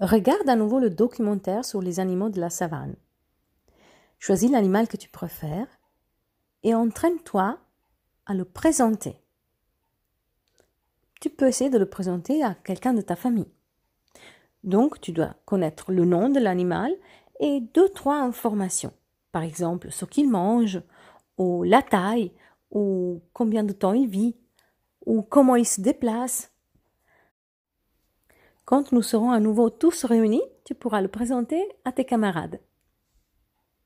Regarde à nouveau le documentaire sur les animaux de la savane. Choisis l'animal que tu préfères et entraîne-toi à le présenter. Tu peux essayer de le présenter à quelqu'un de ta famille. Donc, tu dois connaître le nom de l'animal et deux, trois informations. Par exemple, ce qu'il mange, ou la taille, ou combien de temps il vit, ou comment il se déplace. Quand nous serons à nouveau tous réunis, tu pourras le présenter à tes camarades.